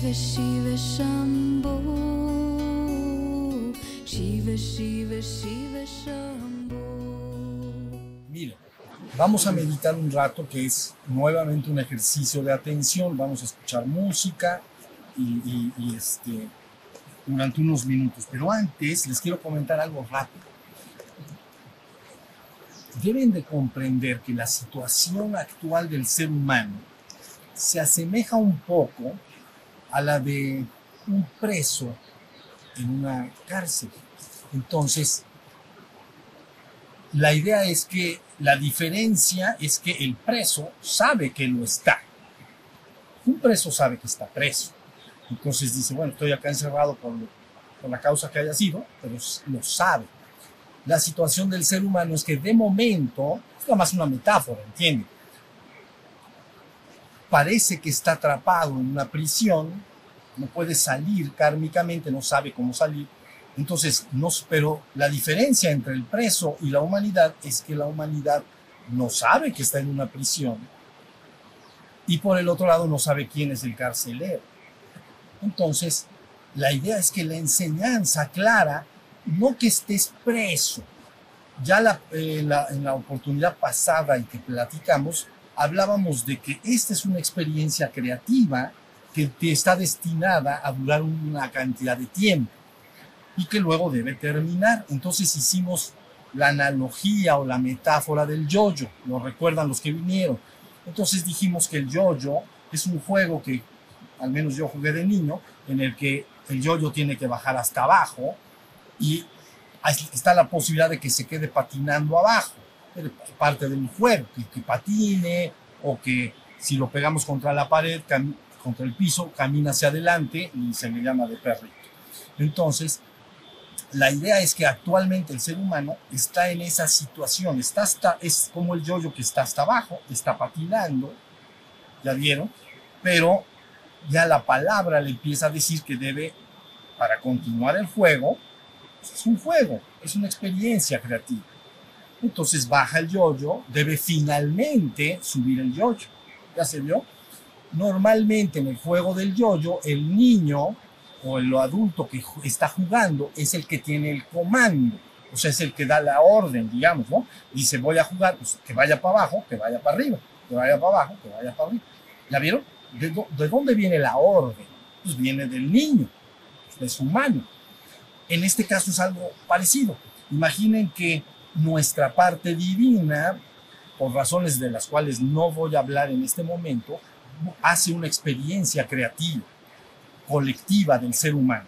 Shiva Shiva Shambho Shiva Shiva Shiva Shambho Mira, vamos a meditar un rato que es nuevamente un ejercicio de atención. Vamos a escuchar música y, y- y, este, durante unos minutos. Pero antes les quiero comentar algo rápido. Deben de comprender que la situación actual del ser humano se asemeja un poco a la de un preso en una cárcel. Entonces, la idea es que la diferencia es que el preso sabe que lo está. Un preso sabe que está preso. Entonces dice, bueno, estoy acá encerrado por, la causa que haya sido, pero lo sabe. La situación del ser humano es que de momento, es nada más una metáfora, ¿entiende? Parece que está atrapado en una prisión, no puede salir kármicamente, no sabe cómo salir, entonces, no, pero la diferencia entre el preso y la humanidad es que la humanidad no sabe que está en una prisión y por el otro lado no sabe quién es el carcelero. Entonces, la idea es que la enseñanza clara, no que estés preso. Ya la- eh, la- en la oportunidad pasada en que platicamos, hablábamos de que esta es una experiencia creativa que te está destinada a durar una cantidad de tiempo y que luego debe terminar. Entonces hicimos la analogía o la metáfora del yoyo, lo recuerdan los que vinieron. Entonces dijimos que el yoyo es un juego que al menos yo jugué de niño, en el que el yoyo tiene que bajar hasta abajo y está la posibilidad de que se quede patinando abajo. Es parte del juego, que, patine o que si lo pegamos contra la pared, contra el piso, camina hacia adelante y se le llama de perrito. Entonces, la idea es que actualmente el ser humano está en esa situación, está hasta, es como el yoyo que está hasta abajo, está patinando, ya vieron, pero ya la palabra le empieza a decir que debe, para continuar el juego, pues es un juego, es una experiencia creativa. Entonces baja el yoyo, debe finalmente subir el yoyo. ¿Ya se vio? Normalmente en el juego del yoyo, el niño o el adulto que está jugando es el que tiene el comando, o sea, es el que da la orden, digamos, ¿no? Dice, voy a jugar, pues que vaya para abajo, que vaya para arriba, que vaya para abajo, que vaya para arriba. ¿Ya vieron? ¿De, de dónde viene la orden? Pues viene del niño, de su mano. En este caso es algo parecido. Imaginen que nuestra parte divina, por razones de las cuales no voy a hablar en este momento, hace una experiencia creativa, colectiva del ser humano.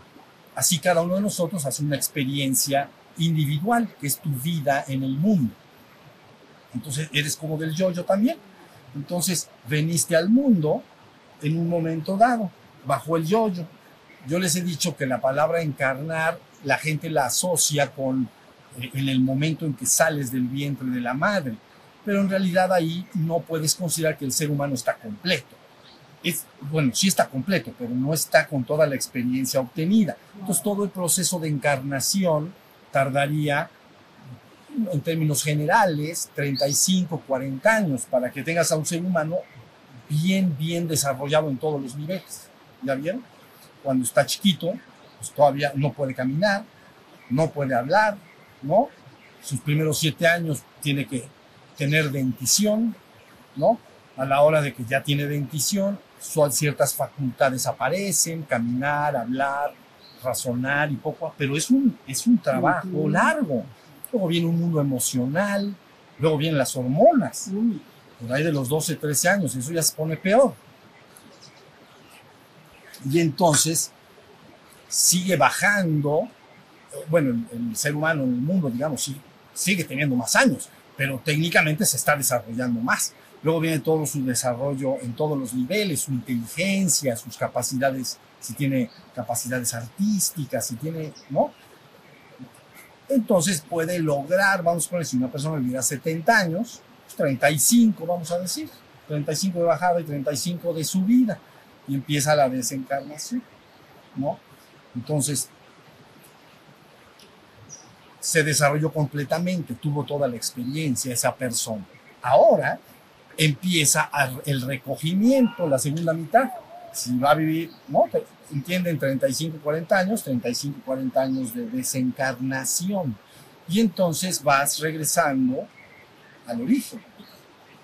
Así cada uno de nosotros hace una experiencia individual, que es tu vida en el mundo. Entonces eres como del yo-yo también. Entonces veniste al mundo en un momento dado, bajo el yo-yo. Yo les he dicho que la palabra encarnar la gente la asocia con en el momento en que sales del vientre de la madre, pero en realidad ahí no puedes considerar que el ser humano está completo. Es, bueno, sí está completo, pero no está con toda la experiencia obtenida. Entonces todo el proceso de encarnación tardaría, en términos generales, 35, 40 años para que tengas a un ser humano bien, bien desarrollado en todos los niveles. ¿Ya vieron? Cuando está chiquito, pues todavía no puede caminar, no puede hablar, ¿no? Sus primeros siete años tiene que tener dentición, ¿no? A la hora de que ya tiene dentición, ciertas facultades aparecen, caminar, hablar, razonar y poco, pero es un, es un trabajo largo. Luego viene un mundo emocional, luego vienen las hormonas, por ahí de los 12, 13 años, eso ya se pone peor. Y entonces sigue bajando, bueno, el, el ser humano en el mundo, digamos, sí, sigue teniendo más años, pero técnicamente se está desarrollando más. Luego viene todo su desarrollo en todos los niveles, su inteligencia, sus capacidades, si tiene capacidades artísticas, si tiene, ¿no? Entonces puede lograr, vamos a poner, si una persona viviera 70 años, pues 35, vamos a decir, 35 de bajada y 35 de subida, y empieza la desencarnación, ¿no? Entonces, se desarrolló completamente, tuvo toda la experiencia esa persona. Ahora empieza el recogimiento, la segunda mitad. si va a vivir, ¿no? Entienden 35, 40 años, 35, 40 años de desencarnación. Y entonces vas regresando al origen.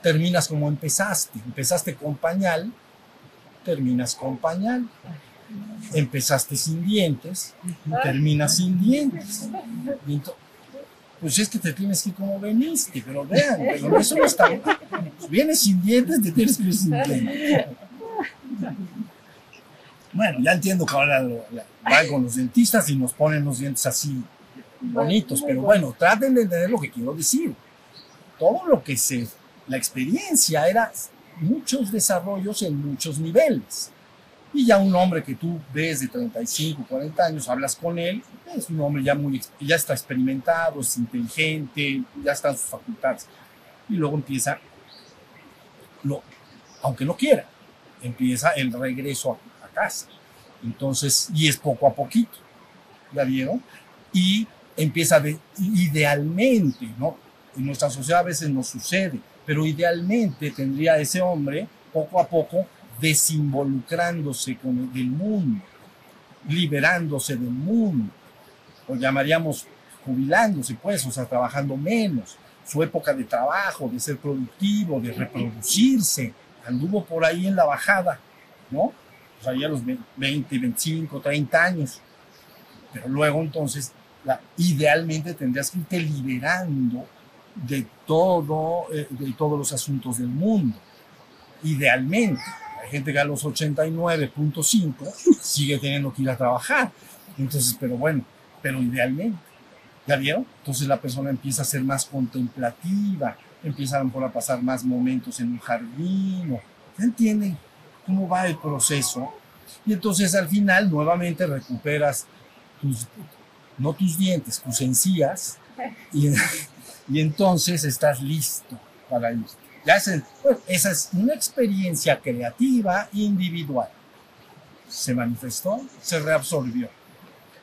Terminas como empezaste. Empezaste con pañal, terminas con pañal. Empezaste sin dientes, terminas sin dientes. Y pues es que te tienes que ir como veniste, pero vean, pero eso no está. Pues vienes sin dientes, te tienes que ir sin dientes. Bueno, ya entiendo que ahora van con los dentistas y nos ponen los dientes así bonitos, pero bueno, traten de entender lo que quiero decir. Todo lo que se, la experiencia era muchos desarrollos en muchos niveles. Y ya un hombre que tú ves de 35, 40 años, hablas con él, es un hombre ya muy, ya está experimentado, es inteligente, ya están sus facultades. Y luego empieza, lo, aunque no quiera, empieza el regreso a, a casa. Entonces, y es poco a poquito, ¿ya vieron? Y empieza de, idealmente, ¿no? En nuestra sociedad a veces nos sucede, pero idealmente tendría ese hombre poco a poco desinvolucrándose con el, del mundo, liberándose del mundo, lo llamaríamos jubilándose, pues, o sea, trabajando menos, su época de trabajo, de ser productivo, de reproducirse, anduvo por ahí en la bajada, ¿no? O sea, ya los 20, 25, 30 años. Pero luego entonces, idealmente tendrías que irte liberando de todo, eh, de todos los asuntos del mundo. Idealmente. Gente que a los 89.5 sigue teniendo que ir a trabajar. Entonces, pero bueno, pero idealmente. ¿Ya vieron? Entonces la persona empieza a ser más contemplativa, empieza a, a pasar más momentos en un jardín. ¿Ya entienden cómo va el proceso? Y entonces al final nuevamente recuperas tus, no tus dientes, tus encías, y, y entonces estás listo para ir. Es el- bueno, esa es una experiencia creativa individual. Se manifestó, se reabsorbió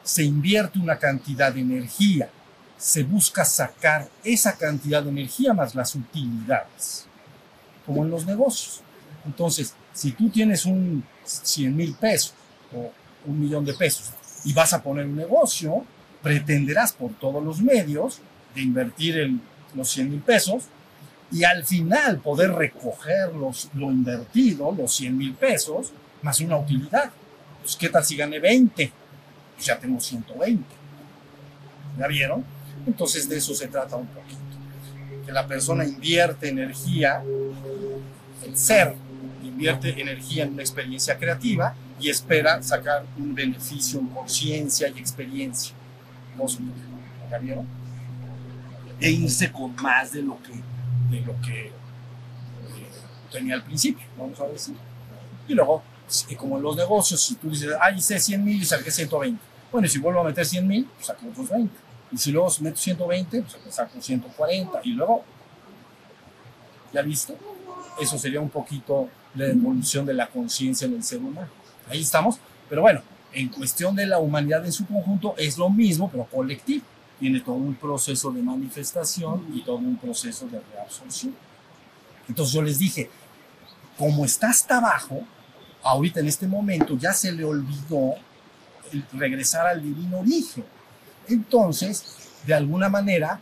se invierte una cantidad de energía, se busca sacar esa cantidad de energía más las utilidades, como en los negocios. Entonces, si tú tienes un 100 mil pesos o un millón de pesos y vas a poner un negocio, pretenderás por todos los medios de invertir el- los 100 mil pesos y al final poder recoger los, lo invertido, los 100 mil pesos, más una utilidad. Pues, ¿qué tal si gané 20? pues ya tengo 120. ¿Ya vieron? Entonces de eso se trata un poquito. Que la persona invierte energía, el ser invierte energía en una experiencia creativa y espera sacar un beneficio en conciencia y experiencia. ¿Ya vieron? E irse con más de lo que, de lo que eh, tenía al principio, vamos a decir. Y luego y como en los negocios, si tú dices, ah, hice 100 mil y saqué 120. Bueno, y si vuelvo a meter 100 mil, pues saco otros 20. Y si luego meto 120, pues saco 140. Y luego, ¿ya viste? Eso sería un poquito la evolución de la conciencia del ser humano. Ahí estamos. Pero bueno, en cuestión de la humanidad en su conjunto es lo mismo, pero colectivo. Tiene todo un proceso de manifestación y todo un proceso de reabsorción. Entonces yo les dije, como está hasta abajo, ahorita en este momento ya se le olvidó el regresar al divino origen. Entonces, de alguna manera,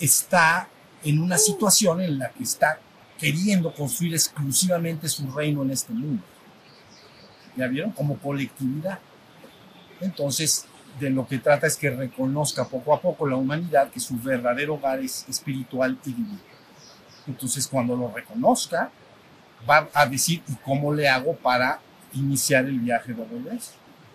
está en una situación en la que está queriendo construir exclusivamente su reino en este mundo. ¿Ya vieron? Como colectividad. Entonces, de lo que trata es que reconozca poco a poco la humanidad que su verdadero hogar es espiritual y divino. Entonces, cuando lo reconozca, va a decir, ¿y cómo le hago para iniciar el viaje de regreso?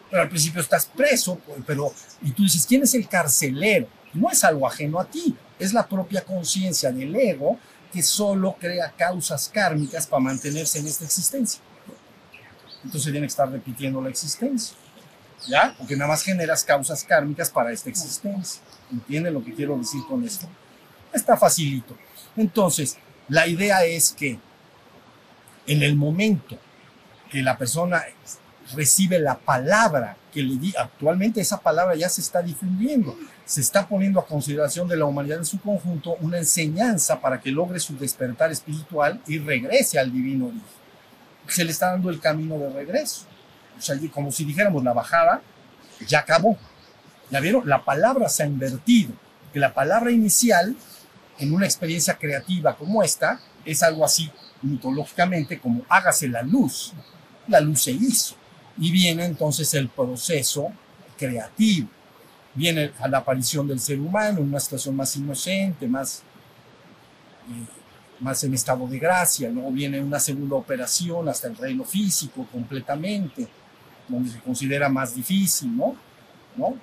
Pero al principio estás preso, pero, y tú dices, ¿quién es el carcelero? No es algo ajeno a ti, es la propia conciencia del ego que solo crea causas kármicas para mantenerse en esta existencia. Entonces tiene que estar repitiendo la existencia, ¿ya? Porque nada más generas causas kármicas para esta existencia. ¿Entienden lo que quiero decir con esto? Está facilito. Entonces, la idea es que en el momento que la persona recibe la palabra que le di, actualmente esa palabra ya se está difundiendo, se está poniendo a consideración de la humanidad en su conjunto una enseñanza para que logre su despertar espiritual y regrese al divino origen. se le está dando el camino de regreso. Como si dijéramos la bajada ya acabó. ¿Ya vieron? La palabra se ha invertido. Que la palabra inicial en una experiencia creativa como esta es algo así mitológicamente como hágase la luz. La luz se hizo. Y viene entonces el proceso creativo. Viene a la aparición del ser humano en una situación más inocente, más, eh, más en estado de gracia. Luego viene una segunda operación hasta el reino físico completamente, donde se considera más difícil, ¿no? ¿No?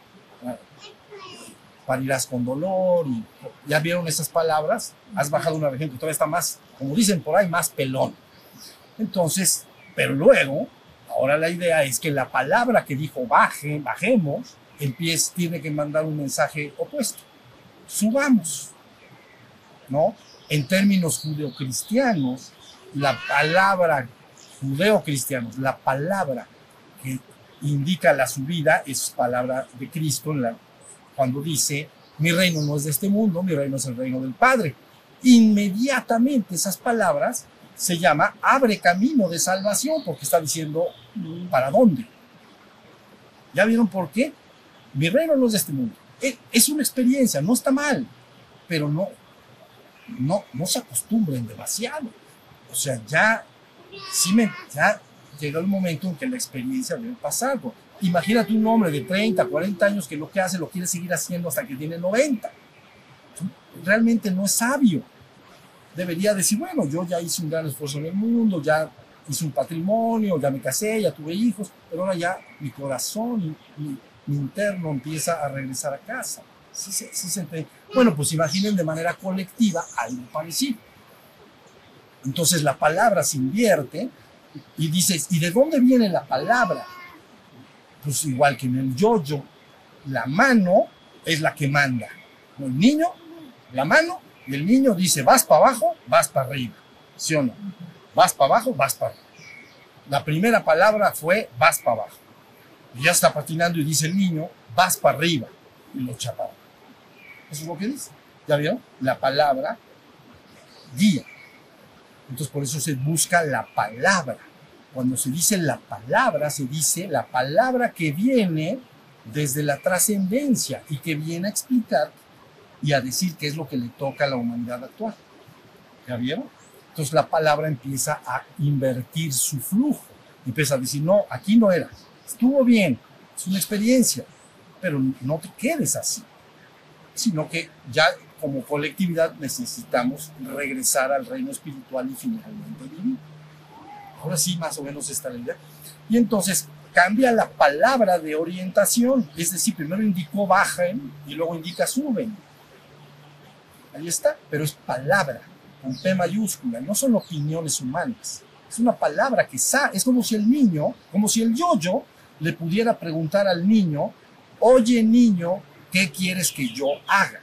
parirás con dolor y ya vieron esas palabras, has bajado una región que todavía está más, como dicen por ahí, más pelón. Entonces, pero luego, ahora la idea es que la palabra que dijo baje, bajemos, el pie tiene que mandar un mensaje opuesto. Subamos, ¿no? En términos judeocristianos, la palabra judeocristianos, la palabra que indica la subida es palabra de Cristo la cuando dice, mi reino no es de este mundo, mi reino es el reino del Padre. Inmediatamente esas palabras se llama abre camino de salvación, porque está diciendo, ¿para dónde? ¿Ya vieron por qué? Mi reino no es de este mundo. E, es una experiencia, no está mal, pero no, no, no se acostumbren demasiado. O sea, ya, sí me, ya llega el momento en que la experiencia debe pasar. Imagínate un hombre de 30, 40 años que lo que hace lo quiere seguir haciendo hasta que tiene 90. Realmente no es sabio. Debería decir, bueno, yo ya hice un gran esfuerzo en el mundo, ya hice un patrimonio, ya me casé, ya tuve hijos, pero ahora ya mi corazón, mi, mi interno empieza a regresar a casa. Sí, sí, sí, bueno, pues imaginen de manera colectiva algo parecido. Entonces la palabra se invierte y dices, ¿y de dónde viene la palabra? pues igual que en el yoyo, la mano es la que manda. El niño, la mano, y el niño dice, vas para abajo, vas para arriba. ¿Sí o no? Vas para abajo, vas para arriba. La primera palabra fue, vas para abajo. Y ya está patinando y dice el niño, vas para arriba. Y lo chapa. Eso es lo que dice. ¿Ya vio? La palabra guía. Entonces por eso se busca la palabra cuando se dice la palabra, se dice la palabra que viene desde la trascendencia y que viene a explicar y a decir qué es lo que le toca a la humanidad actual. ¿Ya vieron? Entonces la palabra empieza a invertir su flujo. Empieza a decir, no, aquí no era. Estuvo bien, es una experiencia, pero no te quedes así. Sino que ya como colectividad necesitamos regresar al reino espiritual y finalmente divino. Ahora sí, más o menos está la idea. Y entonces cambia la palabra de orientación, es decir, primero indicó bajen y luego indica suben. Ahí está, pero es palabra, con P mayúscula, no son opiniones humanas. Es una palabra que sabe, es como si el niño, como si el yo-yo le pudiera preguntar al niño, oye niño, ¿qué quieres que yo haga?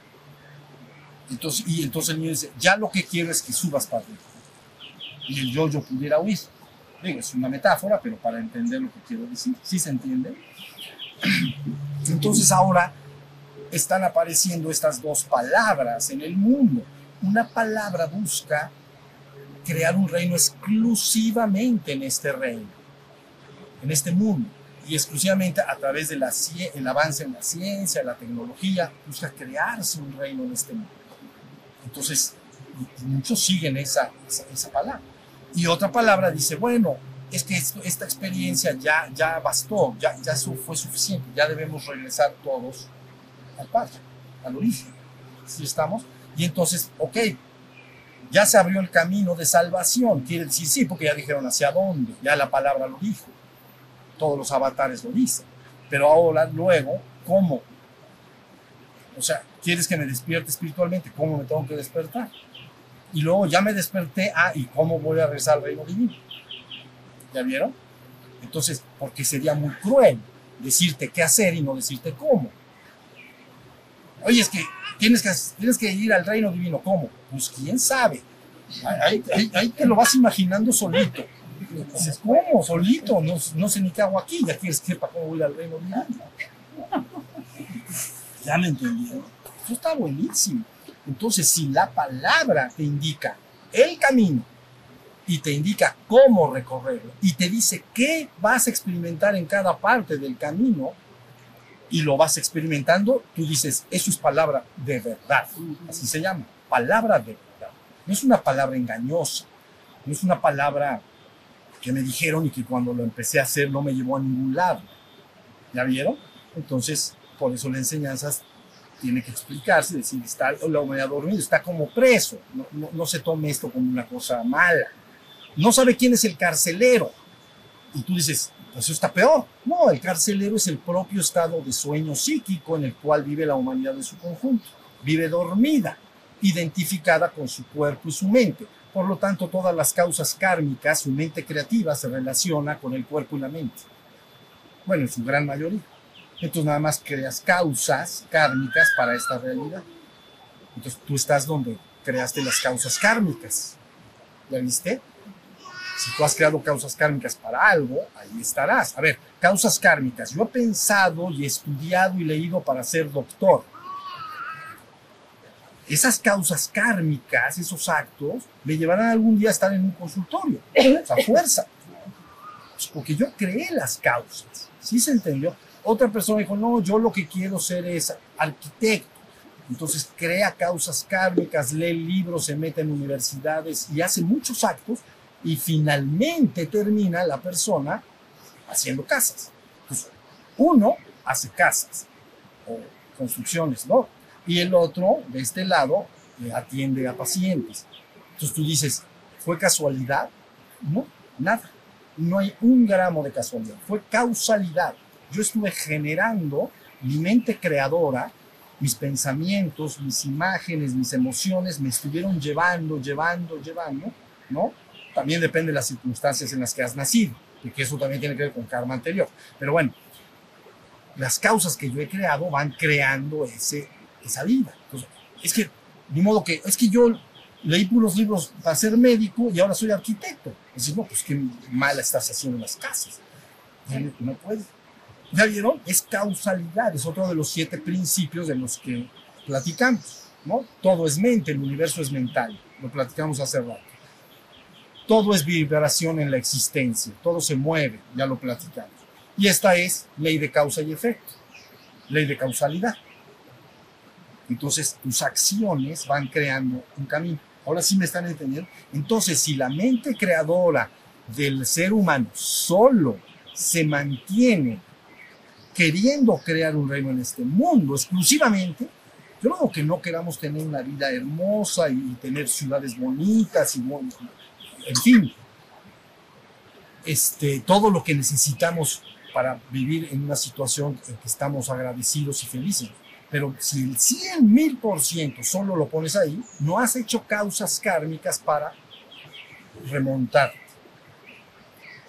Entonces, y entonces el niño dice, ya lo que quiero es que subas arriba. Y el yo-yo pudiera huir es una metáfora, pero para entender lo que quiero decir, ¿sí se entiende? Entonces ahora están apareciendo estas dos palabras en el mundo. Una palabra busca crear un reino exclusivamente en este reino, en este mundo, y exclusivamente a través del avance en la ciencia, la tecnología, busca crearse un reino en este mundo. Entonces, muchos siguen esa, esa palabra. Y otra palabra dice, bueno, es que esta experiencia ya, ya bastó, ya, ya fue suficiente, ya debemos regresar todos al Padre, al origen. ¿Sí estamos? Y entonces, ok, ya se abrió el camino de salvación, quiere decir sí, porque ya dijeron hacia dónde, ya la palabra lo dijo, todos los avatares lo dicen, pero ahora, luego, ¿cómo? O sea, ¿quieres que me despierte espiritualmente? ¿Cómo me tengo que despertar? y luego ya me desperté, ah, ¿y cómo voy a regresar al reino divino? ¿Ya vieron? Entonces, porque sería muy cruel decirte qué hacer y no decirte cómo. Oye, es que tienes que, tienes que ir al reino divino, ¿cómo? Pues quién sabe. Ahí, te lo vas imaginando solito. Dices, ¿cómo? Solito, no, no, sé ni qué hago aquí, ya quieres que sepa cómo voy al reino divino. Ya me entendieron. Eso está buenísimo. Entonces, si la palabra te indica el camino, y te indica cómo recorrerlo y te dice qué vas a experimentar en cada parte del camino y lo vas experimentando, tú dices, eso es palabra de verdad, así se llama, palabra de verdad. No es una palabra engañosa, no es una palabra que me dijeron y que cuando lo empecé a hacer no me llevó a ningún lado. ¿Ya vieron? Entonces, por eso la enseñanza tiene que explicarse, decir, está la humanidad dormida, está como preso, no, se tome esto como una cosa mala. No sabe quién es el carcelero. Y tú dices, eso está peor. No, el carcelero es el propio estado de sueño psíquico en el cual vive la humanidad en su conjunto. Vive dormida, identificada con su cuerpo y su mente. Por lo tanto, todas las causas kármicas, su mente creativa se relaciona con el cuerpo y la mente. Bueno, en su gran mayoría. Entonces nada más creas causas kármicas para esta realidad. Entonces tú estás donde creaste las causas kármicas. ¿Ya viste? Si tú has creado causas kármicas para algo, ahí estarás. A ver, causas kármicas. Yo he pensado y estudiado y leído para ser doctor. Esas causas kármicas, esos actos, me llevarán algún día a estar en un consultorio. O sea, fuerza. Pues porque yo creé las causas. ¿Sí se entendió? Otra persona dijo, no, yo lo que quiero ser es arquitecto. Entonces crea causas kármicas, lee libros, se mete en universidades y hace muchos actos y finalmente termina la persona haciendo casas. Uno hace casas o construcciones, ¿no? Y el otro, de este lado, eh, atiende a pacientes. Entonces tú dices, ¿fue casualidad? No, nada. No hay un gramo de casualidad. Fue causalidad. Yo estuve generando mi mente creadora, mis pensamientos, mis imágenes, mis emociones me estuvieron llevando, llevando, llevando, ¿no? También depende de las circunstancias en las que has nacido, porque eso también tiene que ver con karma anterior. Pero bueno, las causas que yo he creado van creando ese, esa vida. Entonces, es que, ni modo que, es que yo leí puros libros para ser médico y ahora soy arquitecto. Es decir, no, pues qué mal estás haciendo las casas. No puede. ¿Ya vieron? Es causalidad, es otro de los siete principios de los que platicamos, ¿no? Todo es mente, el universo es mental, lo platicamos hace rato. Todo es vibración en la existencia, todo se mueve, ya lo platicamos. Y esta es ley de causa y efecto, ley de causalidad. Entonces tus acciones van creando un camino. Ahora sí me están entendiendo. Entonces, si la mente creadora del ser humano solo se mantiene queriendo crear un reino en este mundo exclusivamente, yo no digo que no queramos tener una vida hermosa y tener ciudades bonitas y en fin, este, todo lo que necesitamos para vivir en una situación en que estamos agradecidos y felices. Pero si el 100 mil por ciento solo lo pones ahí, no has hecho causas kármicas para remontar.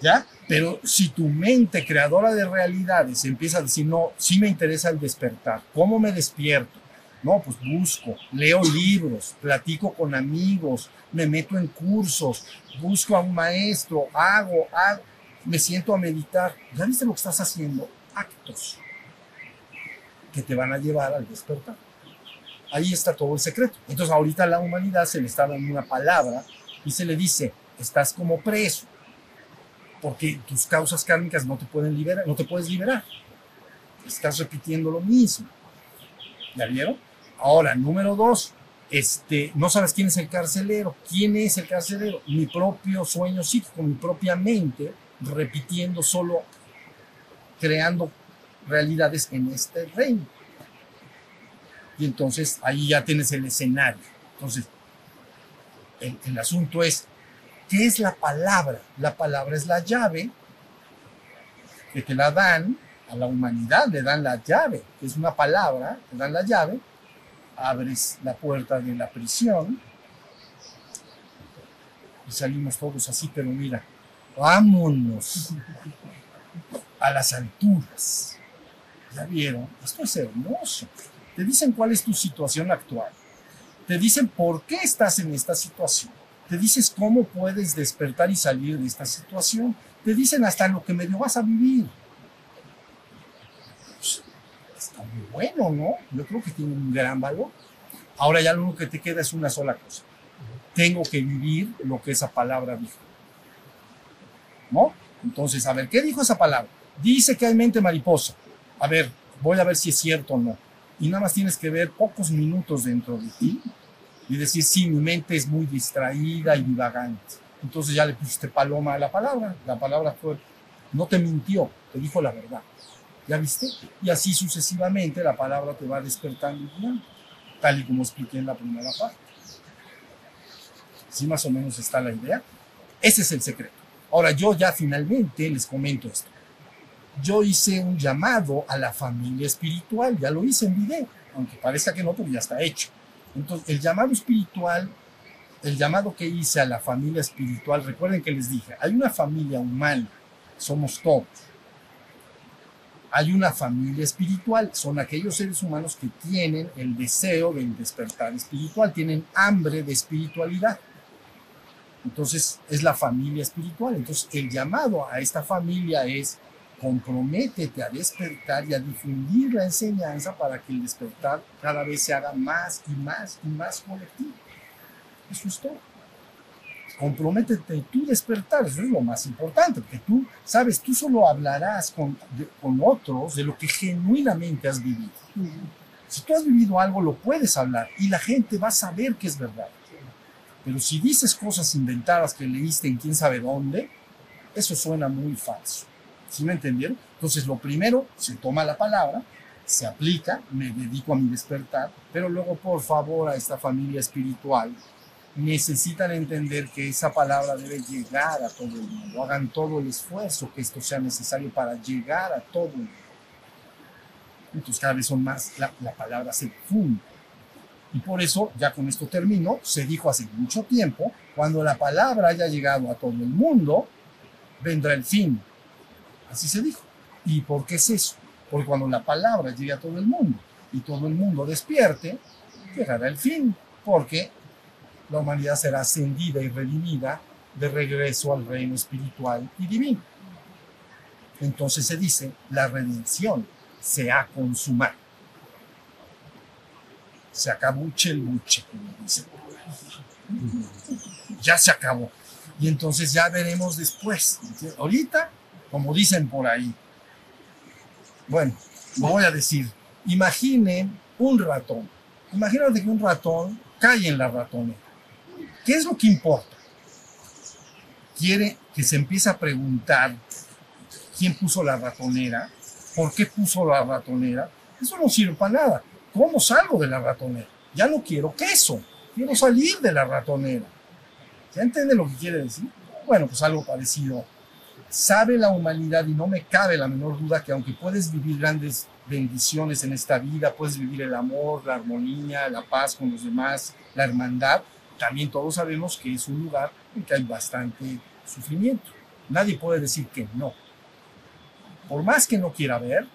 ¿Ya? Pero si tu mente creadora de realidades empieza a decir, no, sí me interesa el despertar, ¿cómo me despierto? No, pues busco, leo libros, platico con amigos, me meto en cursos, busco a un maestro, hago, hago, me siento a meditar. ¿Ya viste lo que estás haciendo? Actos que te van a llevar al despertar. Ahí está todo el secreto. Entonces ahorita la humanidad se le está dando una palabra y se le dice, estás como preso, porque tus causas kármicas no te pueden liberar, no te puedes liberar. Estás repitiendo lo mismo. ¿Ya vieron? Ahora, número dos, este, no sabes quién es el carcelero. ¿Quién es el carcelero? Mi propio sueño psíquico, mi propia mente, repitiendo solo, creando realidades en este reino. Y entonces ahí ya tienes el escenario. Entonces, el, el asunto es, ¿qué es la palabra? La palabra es la llave que te la dan a la humanidad, le dan la llave, que es una palabra, te dan la llave abres la puerta de la prisión y salimos todos así, pero mira, vámonos a las alturas. ¿Ya vieron? Esto es hermoso. Te dicen cuál es tu situación actual. Te dicen por qué estás en esta situación. Te dices cómo puedes despertar y salir de esta situación. Te dicen hasta lo que medio vas a vivir está muy bueno, ¿no? Yo creo que tiene un gran valor. Ahora ya lo único que te queda es una sola cosa. Tengo que vivir lo que esa palabra dijo. ¿no? Entonces, a ver, ¿qué dijo esa palabra? Dice que hay mente mariposa. A ver, voy a ver si es cierto o no. Y nada más tienes que ver pocos minutos dentro de ti y decir, sí, mi mente es muy distraída y divagante. Entonces ya le pusiste paloma a la palabra. La palabra fue, no te mintió, te dijo la verdad. ¿Ya viste? Y así sucesivamente la palabra te va despertando y tal y como expliqué en la primera parte. ¿Sí más o menos está la idea? Ese es el secreto. Ahora yo ya finalmente les comento esto. Yo hice un llamado a la familia espiritual, ya lo hice en video, aunque parezca que no, pero ya está hecho. Entonces, el llamado espiritual, el llamado que hice a la familia espiritual, recuerden que les dije, hay una familia humana, somos todos. Hay una familia espiritual, son aquellos seres humanos que tienen el deseo del despertar espiritual, tienen hambre de espiritualidad. Entonces es la familia espiritual. Entonces el llamado a esta familia es comprométete a despertar y a difundir la enseñanza para que el despertar cada vez se haga más y más y más colectivo. Eso es todo. Comprométete tú despertar, eso es lo más importante, porque tú, sabes, tú solo hablarás con, con otros de lo que genuinamente has vivido. Si tú has vivido algo, lo puedes hablar y la gente va a saber que es verdad. Pero si dices cosas inventadas que leíste en quién sabe dónde, eso suena muy falso. ¿Sí me entendieron? Entonces, lo primero, se toma la palabra, se aplica, me dedico a mi despertar, pero luego, por favor, a esta familia espiritual, necesitan entender que esa palabra debe llegar a todo el mundo. Hagan todo el esfuerzo que esto sea necesario para llegar a todo el mundo. Entonces, cada vez son más, la, la palabra se difunde. Y por eso, ya con esto termino, se dijo hace mucho tiempo, cuando la palabra haya llegado a todo el mundo, vendrá el fin. Así se dijo. ¿Y por qué es eso? Porque cuando la palabra llegue a todo el mundo y todo el mundo despierte, llegará el fin, porque la humanidad será ascendida y redimida de regreso al reino espiritual y divino. Entonces se dice, la redención se ha consumado. Se acabó el buche, como dice. Ya se acabó. Y entonces ya veremos después. Ahorita como dicen por ahí. Bueno, voy a decir, imaginen un ratón. Imagínate que un ratón cae en la ratonera. ¿Qué es lo que importa? Quiere que se empiece a preguntar quién puso la ratonera, por qué puso la ratonera. Eso no sirve para nada. ¿Cómo salgo de la ratonera? Ya no quiero queso, quiero salir de la ratonera. ¿Ya entiende lo que quiere decir? Bueno, pues algo parecido sabe la humanidad y no me cabe la menor duda que aunque puedes vivir grandes bendiciones en esta vida, puedes vivir el amor, la armonía, la paz con los demás, la hermandad, también todos sabemos que es un lugar en que hay bastante sufrimiento. Nadie puede decir que no. Por más que no quiera ver,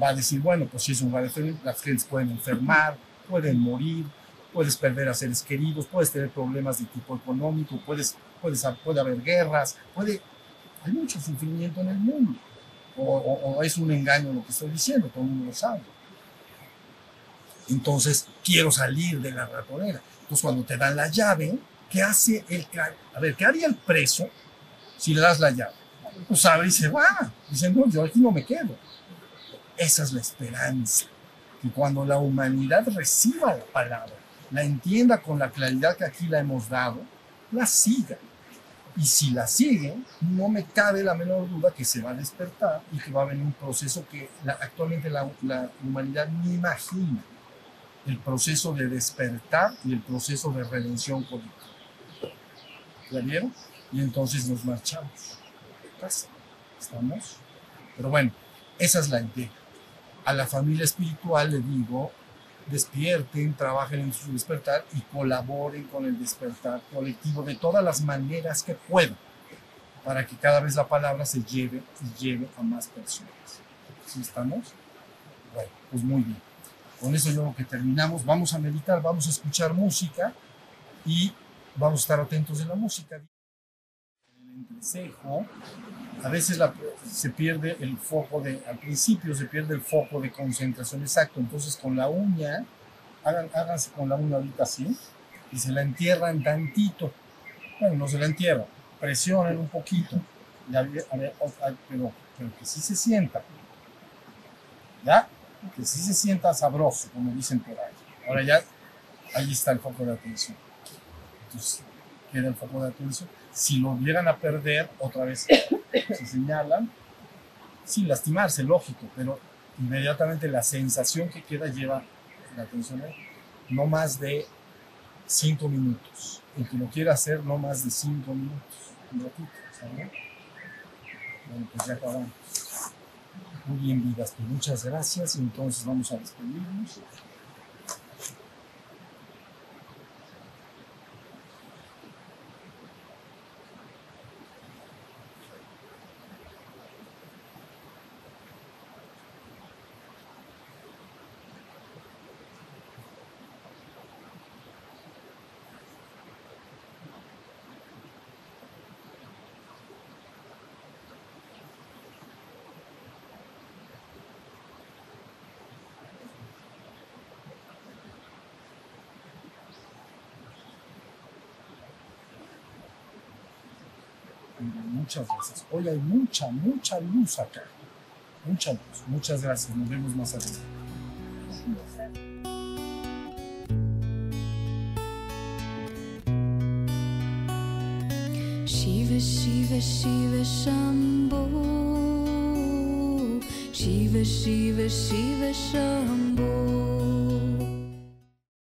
va a decir, bueno, pues si es un lugar de las gentes pueden enfermar, pueden morir, puedes perder a seres queridos, puedes tener problemas de tipo económico, puedes, puedes, puede haber guerras, puede hay mucho sufrimiento en el mundo. O, es un engaño lo que estoy diciendo, todo el mundo lo sabe. Entonces, quiero salir de la ratonera. Entonces, cuando te dan la llave, ¿qué hace el... A ver, ¿qué haría el preso si le das la llave? Pues abre y se va. Dice, no, yo aquí no me quedo. Esa es la esperanza. Que cuando la humanidad reciba la palabra, la entienda con la claridad que aquí la hemos dado, la siga. Y si la sigue, no me cabe la menor duda que se va a despertar y que va a venir un proceso que actualmente la, humanidad ni imagina. El proceso de despertar y el proceso de redención colectiva. ¿Ya vieron? Y entonces nos marchamos. ¿Estamos? Pero bueno, esa es la idea. A la familia espiritual le digo, despierten, trabajen en su despertar y colaboren con el despertar colectivo de todas las maneras que puedan para que cada vez la palabra se lleve y lleve a más personas. ¿Sí estamos? Bueno, pues muy bien. Con eso yo creo que terminamos. Vamos a meditar, vamos a escuchar música y vamos a estar atentos de la música. El entrecejo, a veces se pierde el foco de, al principio se pierde el foco de concentración exacto, entonces con la uña, hagan, háganse con la uña ahorita así, y se la entierran tantito, bueno, no se la entierran, presionen un poquito, pero, pero que sí se sienta. ¿Ya? Que sí se sienta sabroso, como dicen por ahí. Ahora ya, ahí está el foco de atención. Entonces, queda el foco de atención. Si lo vieran a perder, otra vez se señalan, sin lastimarse, lógico, pero inmediatamente la sensación que queda lleva la atención. No más de cinco minutos. El que lo quiera hacer, no más de cinco minutos. Un ratito, ¿sabes? Bueno, pues ya acabamos. Muy bien, vidas, pues muchas gracias. Entonces vamos a despedirnos. Muchas gracias. Hoy hay mucha, mucha luz acá. Mucha luz. Muchas gracias. Nos vemos más adelante. Shiva Shiva Shiva Shambho Shiva Shiva Shiva Shambho